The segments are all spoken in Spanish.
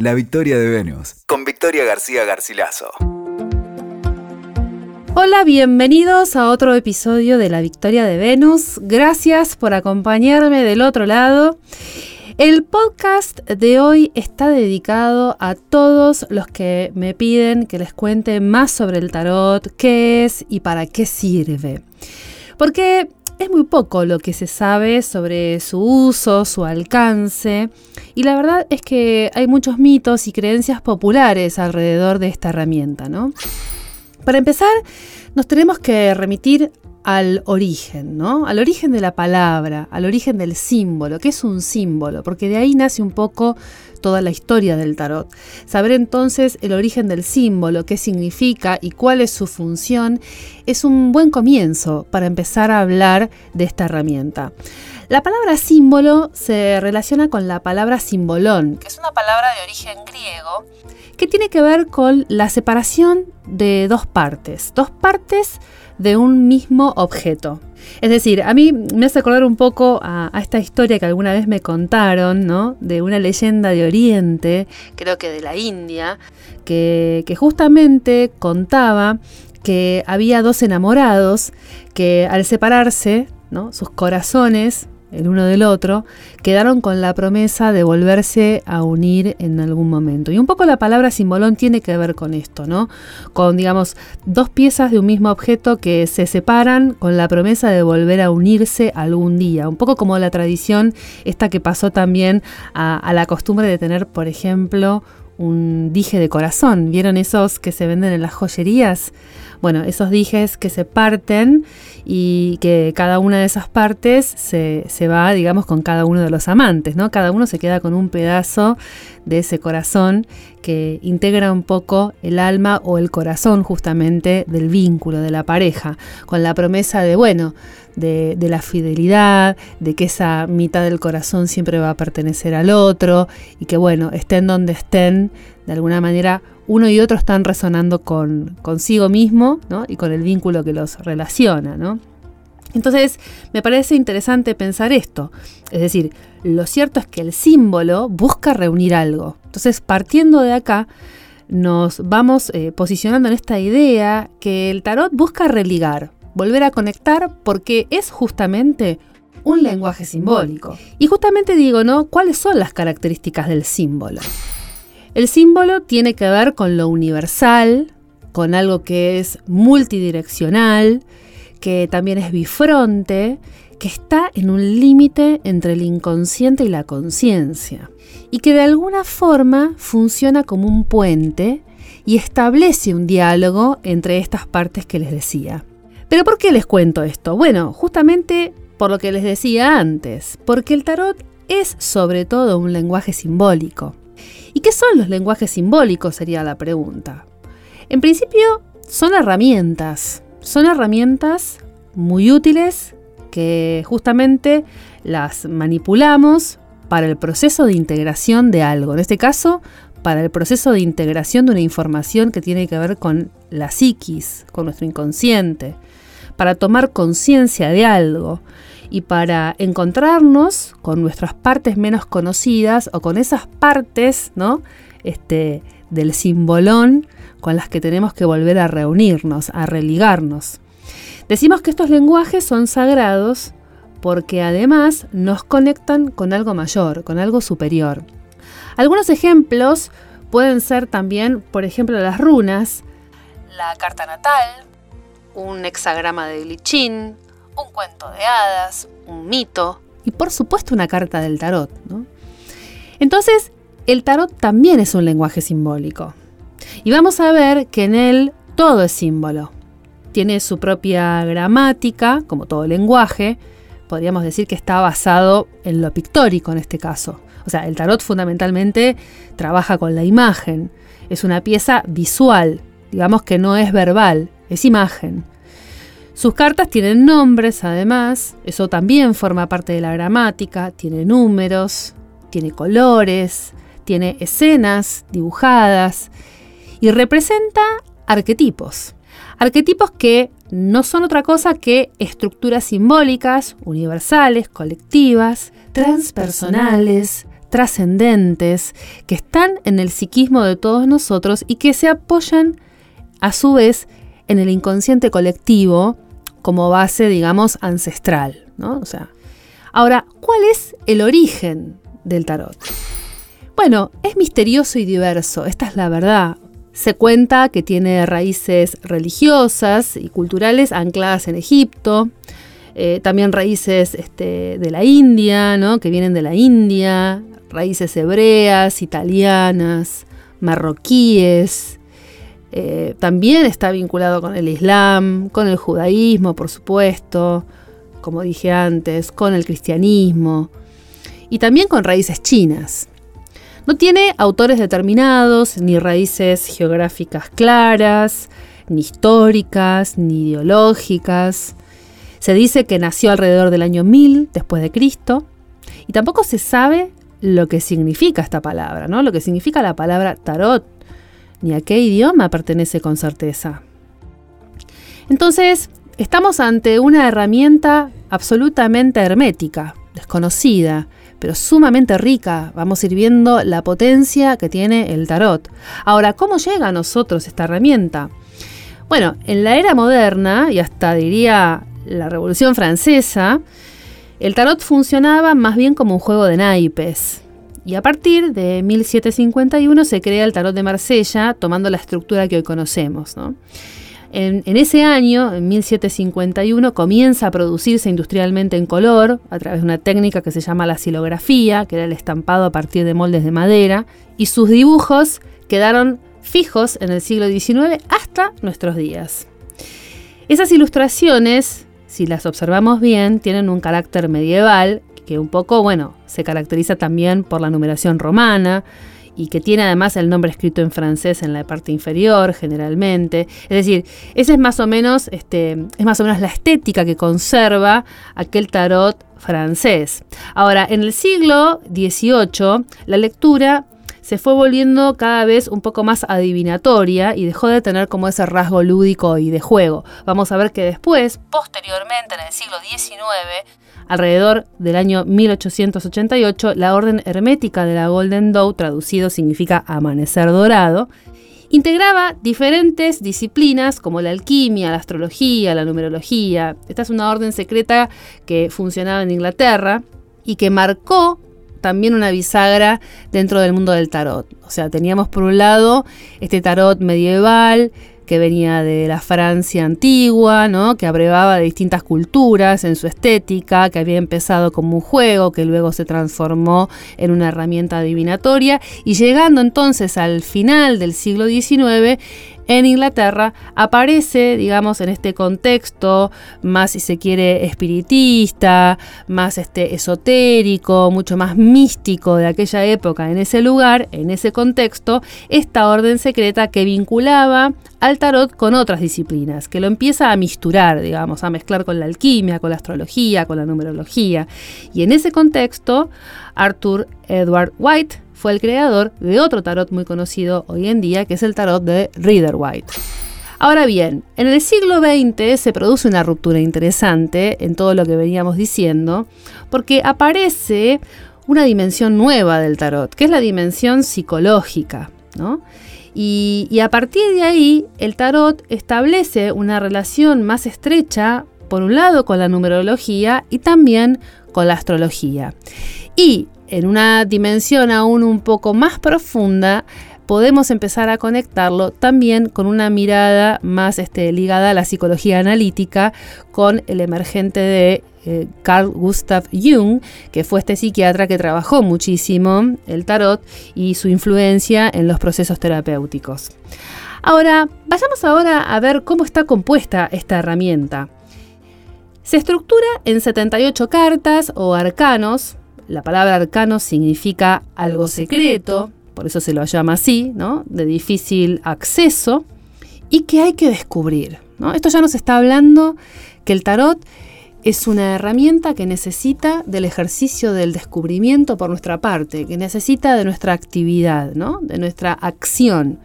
La Victoria de Venus, con Victoria García Garcilaso. Hola, bienvenidos a otro episodio de La Victoria de Venus. Gracias por acompañarme del otro lado. El podcast de hoy está dedicado a todos los que me piden que les cuente más sobre el tarot, qué es y para qué sirve. Porque es muy poco lo que se sabe sobre su uso, su alcance, y la verdad es que hay muchos mitos y creencias populares alrededor de esta herramienta, ¿no? Para empezar, nos tenemos que remitir al origen, ¿no? Al origen de la palabra, al origen del símbolo, que es un símbolo, porque de ahí nace un poco toda la historia del tarot. Saber entonces el origen del símbolo, qué significa y cuál es su función, es un buen comienzo para empezar a hablar de esta herramienta. La palabra símbolo se relaciona con la palabra simbolón, que es una palabra de origen griego que tiene que ver con la separación de dos partes, dos partes de un mismo objeto. Es decir, a mí me hace acordar un poco a, esta historia que alguna vez me contaron, ¿no? De una leyenda de Oriente, creo que de la India, que, que justamente contaba que había dos enamorados que al separarse, ¿no? sus corazones el uno del otro, quedaron con la promesa de volverse a unir en algún momento. Y un poco la palabra simbolón tiene que ver con esto, ¿no? Con, digamos, dos piezas de un mismo objeto que se separan con la promesa de volver a unirse algún día. Un poco como la tradición esta que pasó también a, a la costumbre de tener, por ejemplo, un dije de corazón. ¿Vieron esos que se venden en las joyerías? Bueno, esos dijes que se parten y que cada una de esas partes se, se, va, digamos, con cada uno de los amantes, ¿no? Cada uno se queda con un pedazo de ese corazón que integra un poco el alma o el corazón justamente del vínculo, de la pareja, con la promesa de, bueno, de, la fidelidad, de que esa mitad del corazón siempre va a pertenecer al otro y que, bueno, estén donde estén, de alguna manera uno y otro están resonando con consigo mismo y con el vínculo que los relaciona. Entonces, me parece interesante pensar esto. Es decir, lo cierto es que el símbolo busca reunir algo. Entonces, partiendo de acá, nos vamos eh, posicionando en esta idea que el tarot busca religar, volver a conectar, porque es justamente un lenguaje simbólico. Y justamente digo, ¿no? ¿Cuáles son las características del símbolo? El símbolo tiene que ver con lo universal, con algo que es multidireccional, que también es bifronte, que está en un límite entre el inconsciente y la conciencia, y que de alguna forma funciona como un puente y establece un diálogo entre estas partes que les decía. Pero ¿por qué les cuento esto? Bueno, justamente por lo que les decía antes, porque el tarot es sobre todo un lenguaje simbólico. ¿Y qué son los lenguajes simbólicos? Sería la pregunta. En principio, son herramientas. Son herramientas muy útiles que justamente las manipulamos para el proceso de integración de algo. En este caso, para el proceso de integración de una información que tiene que ver con la psiquis, con nuestro inconsciente, para tomar conciencia de algo y para encontrarnos con nuestras partes menos conocidas o con esas partes, ¿no? Este, del simbolón con las que tenemos que volver a reunirnos, a religarnos. Decimos que estos lenguajes son sagrados porque además nos conectan con algo mayor, con algo superior. Algunos ejemplos pueden ser también, por ejemplo, las runas, la carta natal, un hexagrama de Lichín, un cuento de hadas, un mito y por supuesto una carta del tarot. Entonces, el tarot también es un lenguaje simbólico. Y vamos a ver que en él todo es símbolo. Tiene su propia gramática, como todo lenguaje. Podríamos decir que está basado en lo pictórico en este caso. O sea, el tarot fundamentalmente trabaja con la imagen. Es una pieza visual, digamos que no es verbal, es imagen. Sus cartas tienen nombres, además, eso también forma parte de la gramática, tiene números, tiene colores, tiene escenas dibujadas y representa arquetipos. Arquetipos que no son otra cosa que estructuras simbólicas, universales, colectivas, transpersonales, trascendentes que están en el psiquismo de todos nosotros y que se apoyan a su vez en el inconsciente colectivo como base, digamos, ancestral. ¿no? O sea, ahora, ¿cuál es el origen del tarot? Bueno, es misterioso y diverso, esta es la verdad. Se cuenta que tiene raíces religiosas y culturales ancladas en Egipto, eh, también raíces este, de la India, ¿no? que vienen de la India, raíces hebreas, italianas, marroquíes. Eh, también está vinculado con el Islam, con el judaísmo, por supuesto, como dije antes, con el cristianismo y también con raíces chinas. No tiene autores determinados, ni raíces geográficas claras, ni históricas, ni ideológicas. Se dice que nació alrededor del año 1000 después de Cristo y tampoco se sabe lo que significa esta palabra, ¿no? Lo que significa la palabra tarot, ni a qué idioma pertenece con certeza. Entonces, estamos ante una herramienta absolutamente hermética, desconocida, pero sumamente rica. Vamos a ir viendo la potencia que tiene el tarot. Ahora, ¿cómo llega a nosotros esta herramienta? Bueno, en la era moderna, y hasta diría la Revolución Francesa, el tarot funcionaba más bien como un juego de naipes. Y a partir de 1751 se crea el tarot de Marsella, tomando la estructura que hoy conocemos. En, ese año, en 1751, comienza a producirse industrialmente en color a través de una técnica que se llama la silografía, que era el estampado a partir de moldes de madera, y sus dibujos quedaron fijos en el siglo XIX hasta nuestros días. Esas ilustraciones, si las observamos bien, tienen un carácter medieval que un poco, bueno, se caracteriza también por la numeración romana, y que tiene además el nombre escrito en francés en la parte inferior generalmente. Es decir, esa es más o menos, este, es más o menos la estética que conserva aquel tarot francés. Ahora, en el siglo XVIII, la lectura se fue volviendo cada vez un poco más adivinatoria y dejó de tener como ese rasgo lúdico y de juego. Vamos a ver que después, posteriormente en el siglo XIX, Alrededor del año 1888, la orden hermética de la Golden Dawn, traducido significa amanecer dorado, integraba diferentes disciplinas como la alquimia, la astrología, la numerología. Esta es una orden secreta que funcionaba en Inglaterra y que marcó también una bisagra dentro del mundo del tarot. O sea, teníamos por un lado este tarot medieval que venía de la Francia antigua, ¿no? que abrevaba de distintas culturas en su estética, que había empezado como un juego, que luego se transformó en una herramienta adivinatoria, y llegando entonces al final del siglo XIX, en Inglaterra aparece, digamos, en este contexto más, si se quiere, espiritista, más este, esotérico, mucho más místico de aquella época, en ese lugar, en ese contexto, esta orden secreta que vinculaba al tarot con otras disciplinas, que lo empieza a misturar, digamos, a mezclar con la alquimia, con la astrología, con la numerología. Y en ese contexto, Arthur Edward White fue el creador de otro tarot muy conocido hoy en día, que es el tarot de Reader White. Ahora bien, en el siglo XX se produce una ruptura interesante en todo lo que veníamos diciendo, porque aparece una dimensión nueva del tarot, que es la dimensión psicológica. Y, y a partir de ahí, el tarot establece una relación más estrecha, por un lado, con la numerología y también con la astrología. Y en una dimensión aún un poco más profunda, podemos empezar a conectarlo también con una mirada más este, ligada a la psicología analítica, con el emergente de eh, Carl Gustav Jung, que fue este psiquiatra que trabajó muchísimo el tarot y su influencia en los procesos terapéuticos. Ahora, vayamos ahora a ver cómo está compuesta esta herramienta. Se estructura en 78 cartas o arcanos, la palabra arcano significa algo secreto, por eso se lo llama así. De difícil acceso y que hay que descubrir. Esto ya nos está hablando que el tarot es una herramienta que necesita del ejercicio del descubrimiento por nuestra parte, que necesita de nuestra actividad, de nuestra acción.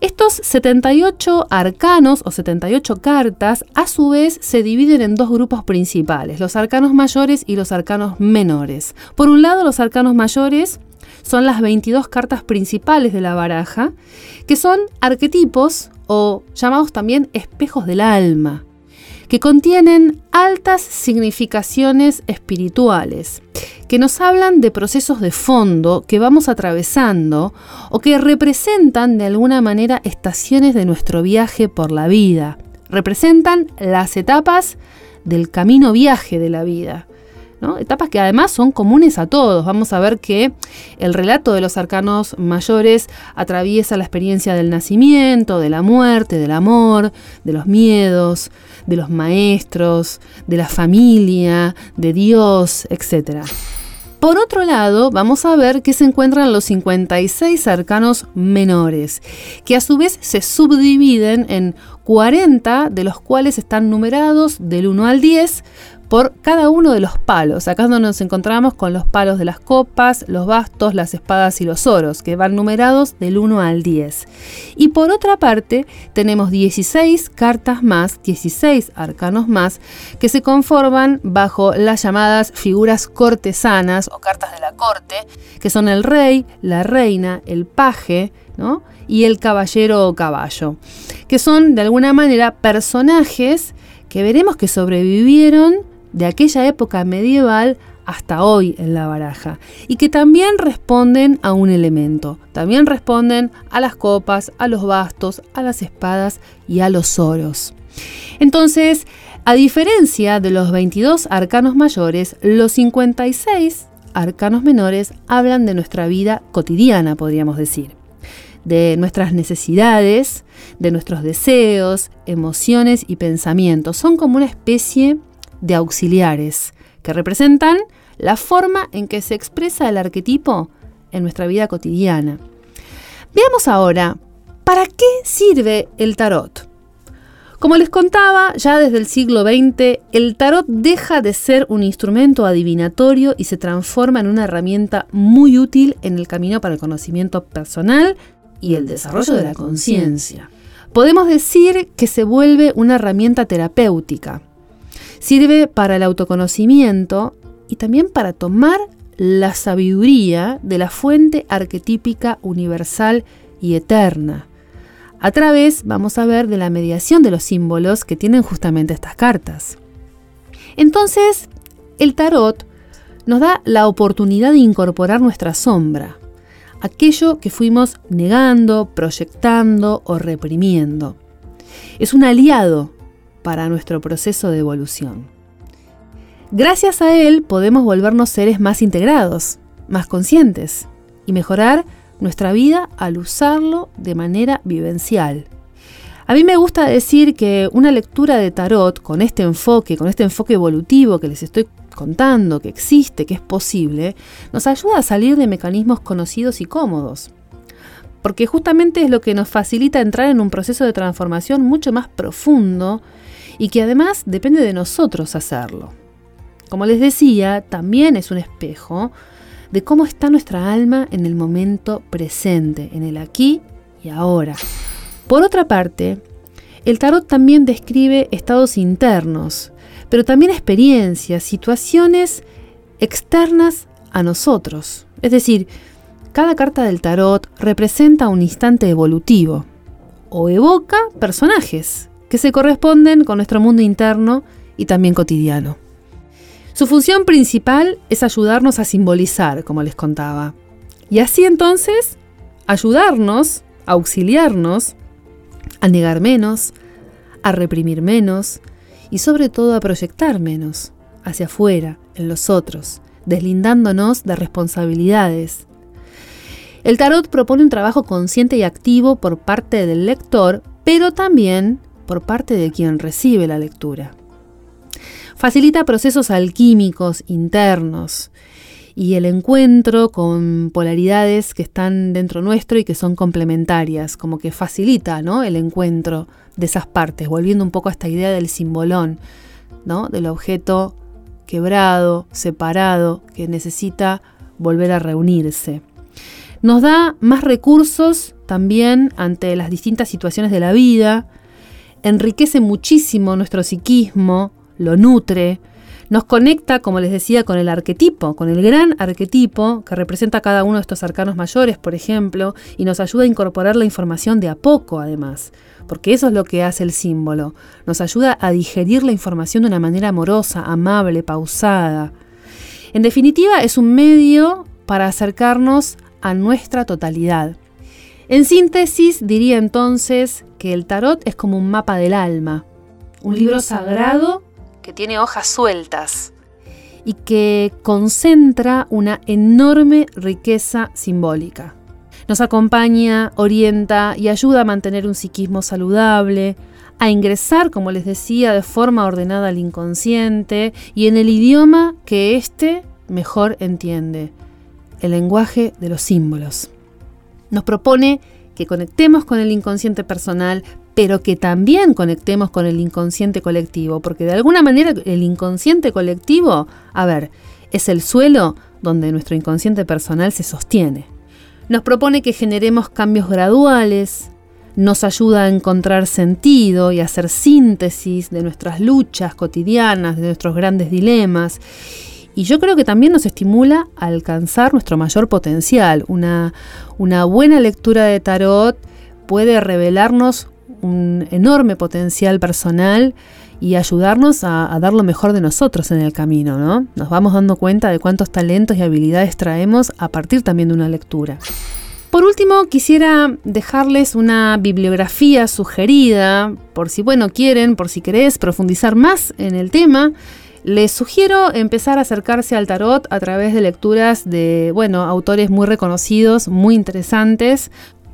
Estos 78 arcanos o 78 cartas a su vez se dividen en dos grupos principales, los arcanos mayores y los arcanos menores. Por un lado, los arcanos mayores son las 22 cartas principales de la baraja, que son arquetipos o llamados también espejos del alma, que contienen altas significaciones espirituales, que nos hablan de procesos de fondo que vamos atravesando o que representan de alguna manera estaciones de nuestro viaje por la vida, representan las etapas del camino viaje de la vida. Etapas que además son comunes a todos. Vamos a ver que el relato de los arcanos mayores atraviesa la experiencia del nacimiento, de la muerte, del amor, de los miedos, de los maestros, de la familia, de Dios, etc. Por otro lado, vamos a ver que se encuentran los 56 arcanos menores, que a su vez se subdividen en 40, de los cuales están numerados del 1 al 10, por cada uno de los palos. Acá es donde nos encontramos con los palos de las copas, los bastos, las espadas y los oros, que van numerados del 1 al 10. Y por otra parte, tenemos 16 cartas más, 16 arcanos más, que se conforman bajo las llamadas figuras cortesanas o cartas de la corte, que son el rey, la reina, el paje, ¿no? y el caballero o caballo, que son de alguna manera personajes que veremos que sobrevivieron de aquella época medieval hasta hoy en la baraja y que también responden a un elemento, también responden a las copas, a los bastos, a las espadas y a los oros. Entonces, a diferencia de los 22 arcanos mayores, los 56 arcanos menores hablan de nuestra vida cotidiana, podríamos decir, de nuestras necesidades, de nuestros deseos, emociones y pensamientos. Son como una especie de auxiliares que representan la forma en que se expresa el arquetipo en nuestra vida cotidiana. Veamos ahora, ¿para qué sirve el tarot? Como les contaba, ya desde el siglo XX, el tarot deja de ser un instrumento adivinatorio y se transforma en una herramienta muy útil en el camino para el conocimiento personal y el desarrollo de la conciencia. Podemos decir que se vuelve una herramienta terapéutica, Sirve para el autoconocimiento y también para tomar la sabiduría de la fuente arquetípica universal y eterna. A través, vamos a ver, de la mediación de los símbolos que tienen justamente estas cartas. Entonces, el tarot nos da la oportunidad de incorporar nuestra sombra, aquello que fuimos negando, proyectando o reprimiendo. Es un aliado para nuestro proceso de evolución. Gracias a él podemos volvernos seres más integrados, más conscientes y mejorar nuestra vida al usarlo de manera vivencial. A mí me gusta decir que una lectura de tarot con este enfoque, con este enfoque evolutivo que les estoy contando, que existe, que es posible, nos ayuda a salir de mecanismos conocidos y cómodos. Porque justamente es lo que nos facilita entrar en un proceso de transformación mucho más profundo y que además depende de nosotros hacerlo. Como les decía, también es un espejo de cómo está nuestra alma en el momento presente, en el aquí y ahora. Por otra parte, el tarot también describe estados internos, pero también experiencias, situaciones externas a nosotros. Es decir, cada carta del tarot representa un instante evolutivo o evoca personajes que se corresponden con nuestro mundo interno y también cotidiano. Su función principal es ayudarnos a simbolizar, como les contaba, y así entonces ayudarnos, a auxiliarnos, a negar menos, a reprimir menos y sobre todo a proyectar menos hacia afuera, en los otros, deslindándonos de responsabilidades. El tarot propone un trabajo consciente y activo por parte del lector, pero también por parte de quien recibe la lectura. Facilita procesos alquímicos internos y el encuentro con polaridades que están dentro nuestro y que son complementarias, como que facilita ¿no? el encuentro de esas partes, volviendo un poco a esta idea del simbolón, del objeto quebrado, separado, que necesita volver a reunirse. Nos da más recursos también ante las distintas situaciones de la vida, enriquece muchísimo nuestro psiquismo, lo nutre, nos conecta, como les decía, con el arquetipo, con el gran arquetipo que representa cada uno de estos arcanos mayores, por ejemplo, y nos ayuda a incorporar la información de a poco, además, porque eso es lo que hace el símbolo. Nos ayuda a digerir la información de una manera amorosa, amable, pausada. En definitiva, es un medio para acercarnos a nuestra totalidad. En síntesis, diría entonces que el tarot es como un mapa del alma, un libro sagrado que tiene hojas sueltas y que concentra una enorme riqueza simbólica. Nos acompaña, orienta y ayuda a mantener un psiquismo saludable, a ingresar, como les decía, de forma ordenada al inconsciente y en el idioma que éste mejor entiende, el lenguaje de los símbolos. Nos propone que conectemos con el inconsciente personal, pero que también conectemos con el inconsciente colectivo, porque de alguna manera el inconsciente colectivo, a ver, es el suelo donde nuestro inconsciente personal se sostiene. Nos propone que generemos cambios graduales, nos ayuda a encontrar sentido y a hacer síntesis de nuestras luchas cotidianas, de nuestros grandes dilemas. Y yo creo que también nos estimula a alcanzar nuestro mayor potencial. Una, una buena lectura de tarot puede revelarnos un enorme potencial personal y ayudarnos a, dar lo mejor de nosotros en el camino, ¿no? Nos vamos dando cuenta de cuántos talentos y habilidades traemos a partir también de una lectura. Por último, quisiera dejarles una bibliografía sugerida, por si, bueno, quieren, por si querés profundizar más en el tema. Les sugiero empezar a acercarse al tarot a través de lecturas de, bueno, autores muy reconocidos, muy interesantes,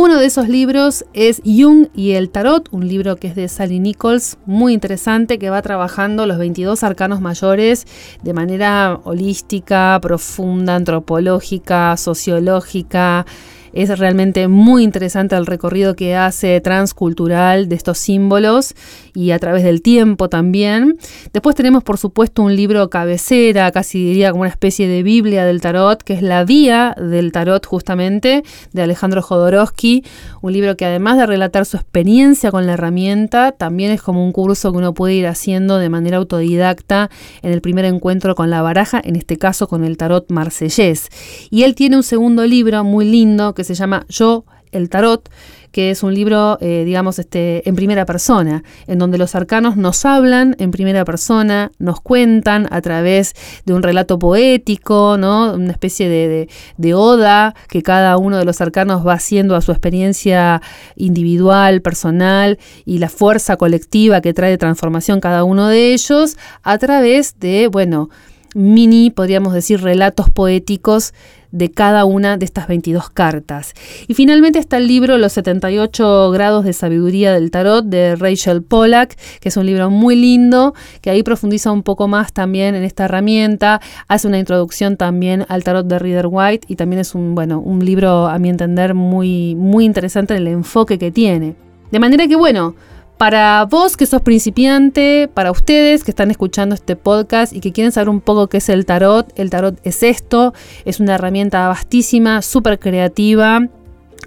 uno de esos libros es Jung y el Tarot, un libro que es de Sally Nichols, muy interesante, que va trabajando los 22 arcanos mayores de manera holística, profunda, antropológica, sociológica, es realmente muy interesante el recorrido que hace transcultural de estos símbolos y a través del tiempo también. Después tenemos, por supuesto, un libro cabecera, casi diría como una especie de Biblia del tarot, que es La Vía del Tarot, justamente, de Alejandro Jodorowsky. Un libro que además de relatar su experiencia con la herramienta, también es como un curso que uno puede ir haciendo de manera autodidacta en el primer encuentro con la baraja, en este caso con el tarot marsellés. Y él tiene un segundo libro muy lindo que se llama Yo, el Tarot, que es un libro, eh, digamos, este, en primera persona, en donde los arcanos nos hablan en primera persona, nos cuentan a través de un relato poético, ¿no? una especie de, de oda que cada uno de los arcanos va haciendo a su experiencia individual, personal y la fuerza colectiva que trae transformación cada uno de ellos a través de, bueno, mini, podríamos decir, relatos poéticos de cada una de estas 22 cartas. Y finalmente está el libro Los 78 grados de sabiduría del tarot de Rachel Pollack, que es un libro muy lindo, que ahí profundiza un poco más también en esta herramienta, hace una introducción también al tarot de Reader White y también es un, bueno, un libro a mi entender muy, muy interesante en el enfoque que tiene. De manera que bueno, para vos que sos principiante, para ustedes que están escuchando este podcast y que quieren saber un poco qué es el tarot, el tarot es esto, es una herramienta vastísima, súper creativa,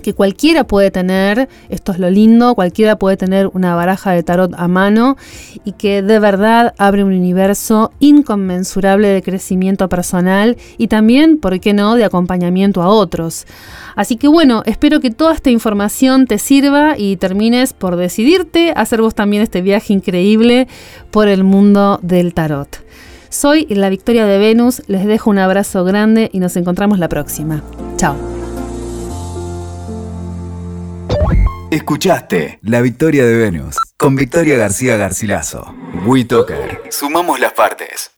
que cualquiera puede tener, esto es lo lindo, cualquiera puede tener una baraja de tarot a mano y que de verdad abre un universo inconmensurable de crecimiento personal y también, ¿por qué no?, de acompañamiento a otros. Así que bueno, espero que toda esta información te sirva y termines por decidirte a hacer vos también este viaje increíble por el mundo del tarot. Soy la Victoria de Venus, les dejo un abrazo grande y nos encontramos la próxima. Chao. Escuchaste La Victoria de Venus con Victoria García Garcilaso. WeToker. Sumamos las partes.